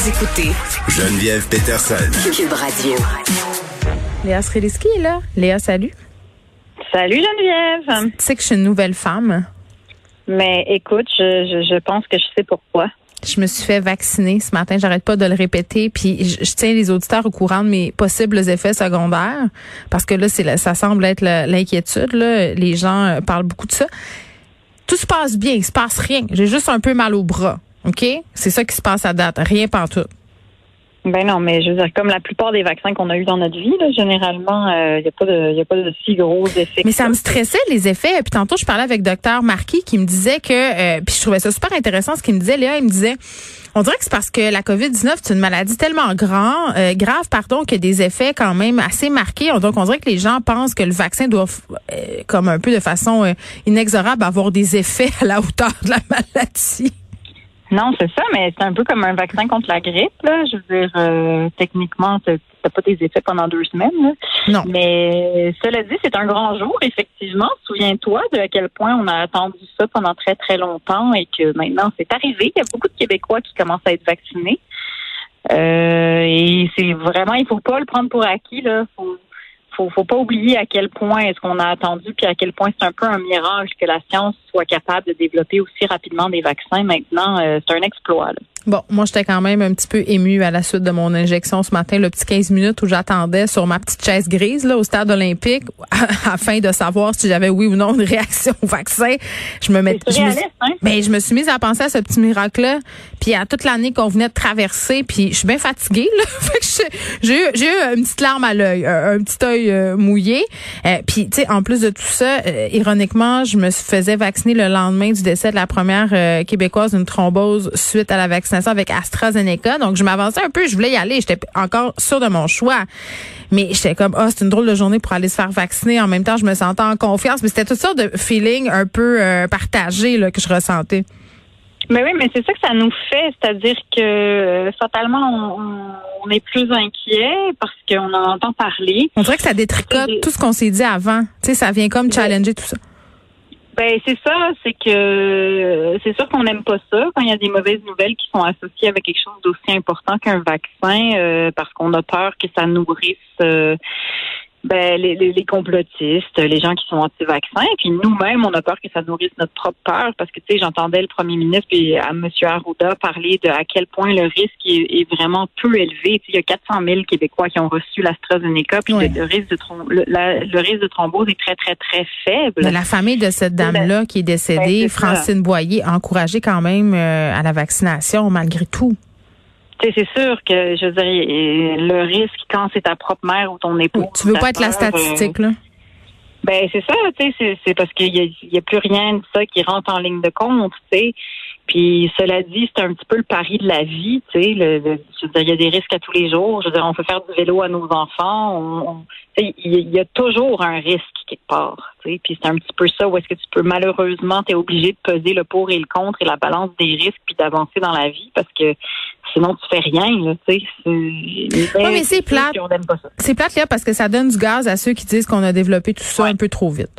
Vous écoutez Geneviève Peterson. Cube Radio. Léa Sreliski est là. Léa, salut. Salut Geneviève. Tu sais que je suis une nouvelle femme. Mais écoute, je, je, je pense que je sais pourquoi. Je me suis fait vacciner ce matin, j'arrête pas de le répéter, puis je, je tiens les auditeurs au courant de mes possibles effets secondaires, parce que là, c'est la- ça semble être l'inquiétude. là. Les gens euh, parlent beaucoup de ça. Tout se passe bien, il se passe rien. J'ai juste un peu mal au bras, ok? C'est ça qui se passe à date, rien pantoute. Ben non, mais je veux dire, comme la plupart des vaccins qu'on a eu dans notre vie, là, généralement, il n'y a pas de, y a pas de si gros effets. Mais que ça me stressait les effets. Puis tantôt, je parlais avec docteur Marquis qui me disait que, euh, puis je trouvais ça super intéressant ce qu'il me disait. Léa, il me disait, on dirait que c'est parce que la COVID-19, c'est une maladie tellement grand, euh, grave, pardon, qu'il y a des effets quand même assez marqués. Donc, on dirait que les gens pensent que le vaccin doit, euh, comme un peu de façon euh, inexorable, avoir des effets à la hauteur de la maladie. Non, c'est ça, mais c'est un peu comme un vaccin contre la grippe. Là. Je veux dire, euh, techniquement, t'as pas des effets pendant deux semaines. là. Non. Mais cela dit, c'est un grand jour, effectivement. Souviens-toi de à quel point on a attendu ça pendant très, très longtemps et que maintenant c'est arrivé. Il y a beaucoup de Québécois qui commencent à être vaccinés. Euh, et c'est vraiment, il faut pas le prendre pour acquis. Là. Faut, faut, faut pas oublier à quel point est-ce qu'on a attendu, puis à quel point c'est un peu un miracle que la science soit capable de développer aussi rapidement des vaccins. Maintenant, euh, c'est un exploit. là. Bon, moi, j'étais quand même un petit peu émue à la suite de mon injection ce matin, le petit 15 minutes où j'attendais sur ma petite chaise grise là, au stade olympique afin de savoir si j'avais oui ou non une réaction au vaccin. Je me C'est je me, surréaliste, hein? ben, je me suis mise à penser à ce petit miracle-là, puis à toute l'année qu'on venait de traverser, puis je suis bien fatiguée. Là. J'ai- eu, j'ai eu une petite larme à l'œil, un, un petit œil euh, mouillé. Euh, puis, tu sais, en plus de tout ça, euh, ironiquement, je me faisais vacciner le lendemain du décès de la première euh, québécoise d'une thrombose suite à la vaccination avec AstraZeneca. Donc, je m'avançais un peu, je voulais y aller, j'étais encore sûre de mon choix. Mais j'étais comme, ah, c'est une drôle de journée pour aller se faire vacciner. En même temps, je me sentais en confiance. Mais c'était toutes sortes de feelings un peu euh, partagés là, que je ressentais. Mais oui, mais c'est ça que ça nous fait, c'est-à-dire que euh, fatalement, on est plus inquiet parce qu'on en entend parler. On dirait que ça détricote tout ce qu'on s'est dit avant. Tu sais, ça vient comme challenger tout ça. Ben c'est ça, c'est que c'est sûr qu'on n'aime pas ça quand il y a des mauvaises nouvelles qui sont associées avec quelque chose d'aussi important qu'un vaccin, euh, parce qu'on a peur que ça nourrisse euh, ben, les, les, les complotistes, les gens qui sont anti-vaccins, puis nous-mêmes, on a peur que ça nourrisse notre propre peur, parce que tu sais, j'entendais le premier ministre et à M. Arruda parler de à quel point le risque est, est vraiment peu élevé. Tu sais, il y a 400 000 Québécois qui ont reçu l'AstraZeneca, puis le, le risque de le, la- le risque de thrombose est très très très faible. De la famille de cette dame-là qui est décédée, Ben, ça. Francine Boyer, a encouragé quand même euh, à la vaccination malgré tout. Tu sais, c'est sûr que, je veux dire, euh, le risque quand c'est ta propre mère ou ton époux. Tu veux pas être la euh, statistique, là? Ben c'est ça, tu sais, c'est- c'est parce qu'il y a, y a plus rien de ça qui rentre en ligne de compte, tu sais. Puis cela dit, c'est un petit peu le pari de la vie, tu sais. Le, le- je veux dire, il y a des risques à tous les jours. Je veux dire, on peut faire du vélo à nos enfants. On, on- il y, y a toujours un risque quelque part, tu sais. Puis c'est un petit peu ça où est-ce que tu peux malheureusement, tu es obligé de peser le pour et le contre et la balance des risques puis d'avancer dans la vie parce que sinon tu fais rien, là, tu sais. C'est- mais c'est plate. C'est plate, là, parce que ça donne du gaz à ceux qui disent qu'on a développé tout ça un peu trop vite.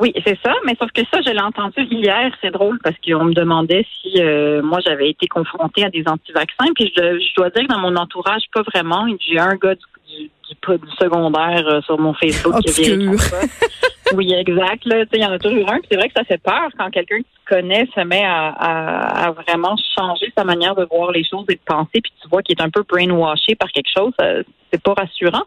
Oui, c'est ça, mais sauf que ça, je l'ai entendu hier, c'est drôle parce qu'on me demandait si euh, moi j'avais été confrontée à des anti-vaccins, puis je, je dois dire que dans mon entourage, pas vraiment. J'ai un gars du, du, du, du secondaire euh, sur mon Facebook qui a ça. Oui, exact. Là, il y en a toujours un. C'est vrai que ça fait peur quand quelqu'un qui connaît se met à, à, à vraiment changer sa manière de voir les choses et de penser, puis tu vois qu'il est un peu brainwashé par quelque chose. ça- C'est pas rassurant.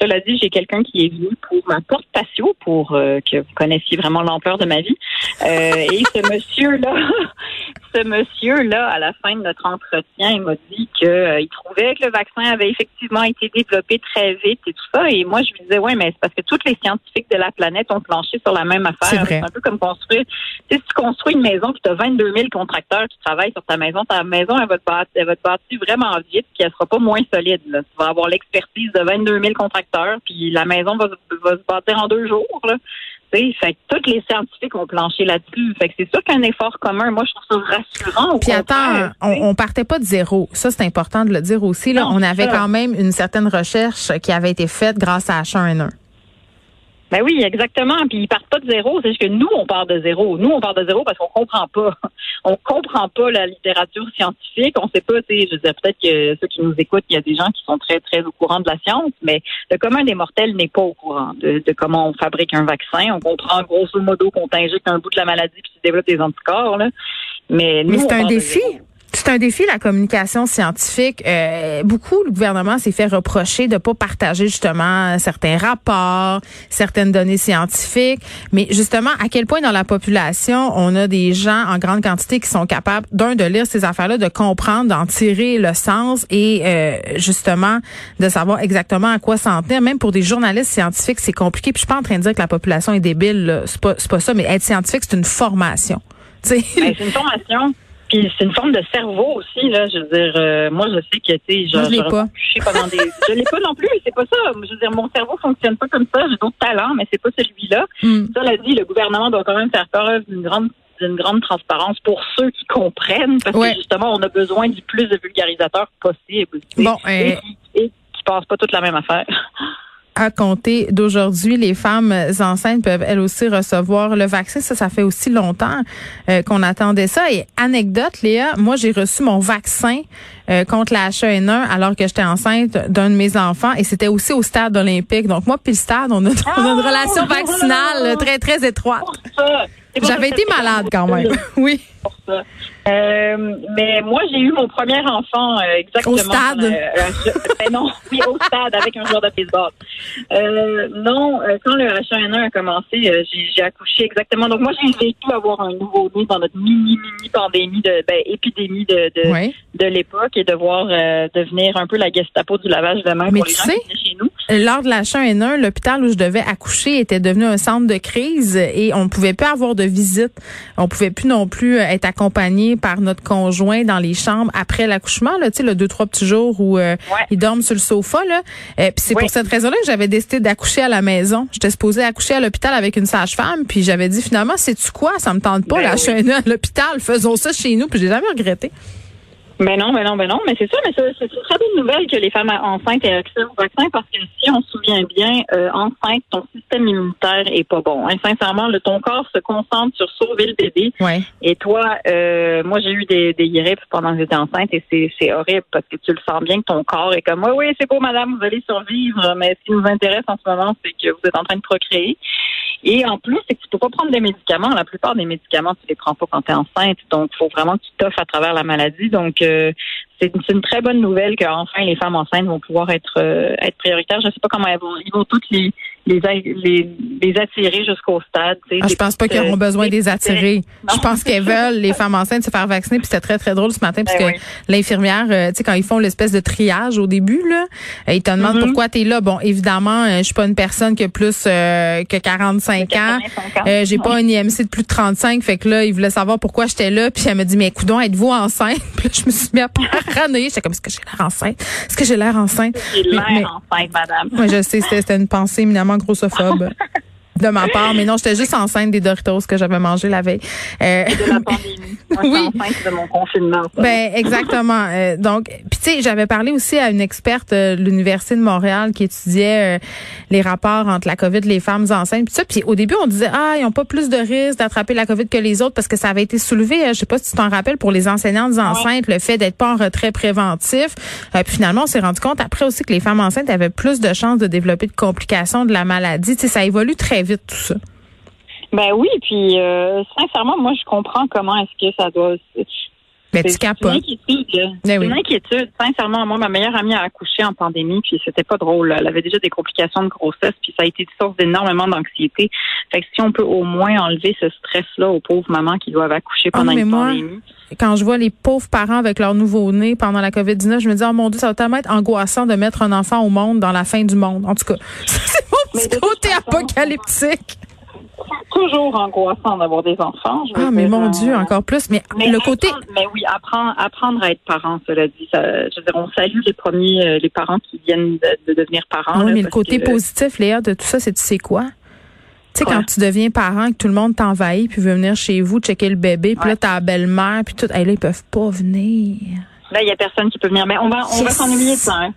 Cela dit, j'ai quelqu'un qui est venu pour ma porte patio pour euh, que vous connaissiez vraiment l'ampleur de ma vie. Euh, et ce monsieur-là, ce monsieur-là, à la fin de notre entretien, il m'a dit qu'il euh, trouvait que le vaccin avait effectivement été développé très vite et tout ça. Et moi, je lui disais, ouais, mais c'est parce que tous les scientifiques de la planète ont planché sur la même affaire. C'est un peu comme construire. Tu sais, si tu construis une maison puis tu as 22 000 contracteurs qui travaillent sur ta maison, ta maison, elle va te bâtir, elle va te bâtir vraiment vite puis elle sera pas moins solide. Là. Tu vas avoir l'expertise de 22 000 contracteurs puis la maison va, va se bâtir en deux jours. Là. Fait que tous les scientifiques ont planché là-dessus. Fait que c'est sûr qu'un effort commun, moi, je trouve ça rassurant. Puis attends, on, on, partait pas de zéro. Ça, c'est important de le dire aussi. Là, on avait quand même une certaine recherche qui avait été faite grâce à H1N1. Ben oui, exactement. Puis ils partent pas de zéro. C'est juste que nous, on part de zéro. Nous, on part de zéro parce qu'on comprend pas. On comprend pas la littérature scientifique. On sait pas, tu sais, je veux dire, peut-être que ceux qui nous écoutent, il y a des gens qui sont très, très au courant de la science, mais le commun des mortels n'est pas au courant de, comment on fabrique un vaccin. On comprend grosso modo qu'on t'injecte un bout de la maladie puis tu développes des anticorps, là. Mais, mais c'est un défi. C'est un défi, la communication scientifique. Euh, beaucoup, le gouvernement s'est fait reprocher de pas partager justement certains rapports, certaines données scientifiques. Mais justement, à quel point dans la population, on a des gens en grande quantité qui sont capables, d'un, de lire ces affaires-là, de comprendre, d'en tirer le sens et euh, justement de savoir exactement à quoi s'en tenir. Même pour des journalistes scientifiques, c'est compliqué. Puis je suis pas en train de dire que la population est débile. C'est pas, pas ça. Mais être scientifique, c'est une formation. Ben, c'est une formation. Puis c'est une forme de cerveau aussi, là. Je veux dire, euh, moi, je sais que, tu sais, je, je l'ai pas. des... je l'ai pas non plus, c'est pas ça. Je veux dire, mon cerveau fonctionne pas comme ça. J'ai d'autres talents, mais c'est pas celui-là. Mm. Ça, l'a dit, le gouvernement doit quand même faire preuve d'une grande d'une grande transparence pour ceux qui comprennent, parce que justement, on a besoin du plus de vulgarisateurs possible. Bon, et, qui, et qui passent pas toute la même affaire à compter d'aujourd'hui, les femmes enceintes peuvent elles aussi recevoir le vaccin. Ça, ça fait aussi longtemps euh, qu'on attendait ça. Et anecdote, Léa, moi j'ai reçu mon vaccin euh, contre la H1N1 alors que j'étais enceinte d'un de mes enfants et c'était aussi au stade olympique. Donc moi puis le stade, on a, on a une relation vaccinale très très étroite. J'avais été malade quand même. oui. Euh, mais moi, j'ai eu mon premier enfant euh, exactement. Au stade? Euh, ben non, oui, au stade avec un joueur de baseball. non, quand le H1N1 a commencé, j'ai accouché exactement. Donc moi, j'ai vécu avoir un nouveau-né dans notre mini-mini pandémie de ben, épidémie de de, de l'époque et devoir devenir un peu la Gestapo du lavage de main pour les gens qui chez nous. Lors de la H1N1, l'hôpital où je devais accoucher était devenu un centre de crise et on ne pouvait plus avoir de visite. On pouvait plus non plus être accompagné par notre conjoint dans les chambres après l'accouchement, là, tu sais, le deux, trois petits jours où euh, ils dorment sur le sofa, là. Euh, puis c'est pour cette raison-là que j'avais décidé d'accoucher à la maison. J'étais supposée accoucher à l'hôpital avec une sage-femme, puis j'avais dit finalement, c'est-tu quoi? Ça me tente pas, ben la chaîne à l'hôpital. Faisons ça chez nous, puis j'ai jamais regretté. Ben non, ben non, ben non, mais c'est ça, mais c'est une très bonne nouvelle que les femmes enceintes aient accès au vaccin parce que si on se souvient bien, euh, enceinte, ton système immunitaire est pas bon. Hein. Sincèrement, le, ton corps se concentre sur sauver le bébé. Ouais. Et toi, euh, moi j'ai eu des, des grippes pendant que j'étais enceinte et c'est horrible parce que tu le sens bien que ton corps est comme oui, oui, c'est beau, madame, vous allez survivre, mais ce qui nous intéresse en ce moment, c'est que vous êtes en train de procréer. Et en plus, c'est que tu peux pas prendre des médicaments. La plupart des médicaments, tu les prends pas quand tu es enceinte. Donc, il faut vraiment que tu t'offres à travers la maladie. Donc, euh, c'est une, très bonne nouvelle qu'enfin les femmes enceintes vont pouvoir être euh, être prioritaires. Je sais pas comment elles vont. Ils vont toutes les les, les, les attirer jusqu'au stade. Ah, je pense pas qu'ils auront besoin de les attirer. Je pense qu'elles veulent les femmes enceintes se faire vacciner. Puis c'était très très drôle ce matin parce ben que l'infirmière, euh, tu sais quand ils font l'espèce de triage au début là, euh, ils te demandent mm-hmm. pourquoi tu es là. Bon, évidemment, je suis pas une personne qui a plus que 45 ans. J'ai pas un IMC de plus de 35. Fait que là, ils voulaient savoir pourquoi j'étais là. Puis elle me dit mais coudon, êtes-vous enceinte? Puis je me suis mis à ranouiller. J'étais comme est-ce que j'ai l'air enceinte? Est-ce que j'ai l'air enceinte? J'ai l'air enceinte, madame. Moi, je sais, c'était une pensée éminemment grossophobe. de ma part, mais non, j'étais juste enceinte des Doritos que j'avais mangé la veille. Euh, de la pandémie. oui. enceinte de mon confinement. Ben exactement. Euh, donc, puis tu sais, j'avais parlé aussi à une experte euh, de l'université de Montréal qui étudiait euh, les rapports entre la COVID, les femmes enceintes, puis ça. Puis au début, on disait ah, ils ont pas plus de risques d'attraper la COVID que les autres parce que ça avait été soulevé. je sais pas si tu t'en rappelles pour les enseignantes enceintes, le fait d'être pas en retrait préventif. puis finalement, on s'est rendu compte après aussi que les femmes enceintes avaient plus de chances de développer de complications de la maladie. Tu sais, ça évolue très vite tout ça? Ben oui, puis euh, sincèrement, moi je comprends comment est-ce que ça doit. Mais tu C'est une inquiétude. Ben une inquiétude. Sincèrement, moi, ma meilleure amie a accouché en pandémie, puis c'était pas drôle. Elle avait déjà des complications de grossesse, puis ça a été une source d'énormément d'anxiété. Fait que si on peut au moins enlever ce stress-là aux pauvres mamans qui doivent accoucher pendant oh, une pandémie. quand je vois les pauvres parents avec leur nouveau-né pendant la COVID-19, je me dis, oh mon Dieu, ça va tellement être angoissant de mettre un enfant au monde dans la fin du monde. En tout cas, petit côté apocalyptique toujours angoissant d'avoir des enfants. ah, mais mon Dieu, encore plus. Mais, le côté. Mais oui, apprendre, apprendre à être parent, cela dit. Ça, je veux dire, on salue les premiers, euh, les parents qui viennent de, devenir parents. oui, mais le côté positif, Léa, de tout ça, c'est tu sais quoi? Tu sais, quand tu deviens parent, que tout le monde t'envahit, puis veut venir chez vous checker le bébé, puis là, ta belle-mère, puis tout. Hey, là, ils peuvent pas venir. Là, il y a personne qui peut venir. Mais on va, on va s'ennuyer de ça. Hein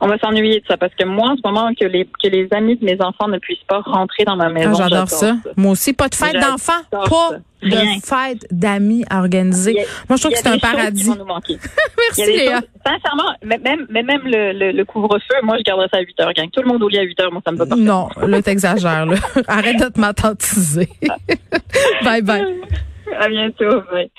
on va s'ennuyer de ça parce que moi, en ce moment, que les, que les amis de mes enfants ne puissent pas rentrer dans ma ah, maison. j'adore ça. Moi aussi, pas de fête d'enfants, pas de fête d'amis à organiser. moi, je trouve que c'est un paradis. Qui vont nous manquer. Merci, Léa. sincèrement, même, mais même le, le, couvre-feu, moi, je garderais ça à 8 heures. Gang. Tout le monde au lit à 8 heures, moi, ça me va pas. Non, là, t'exagères, là. Arrête de te m'attentiser. bye bye. À bientôt. Bye.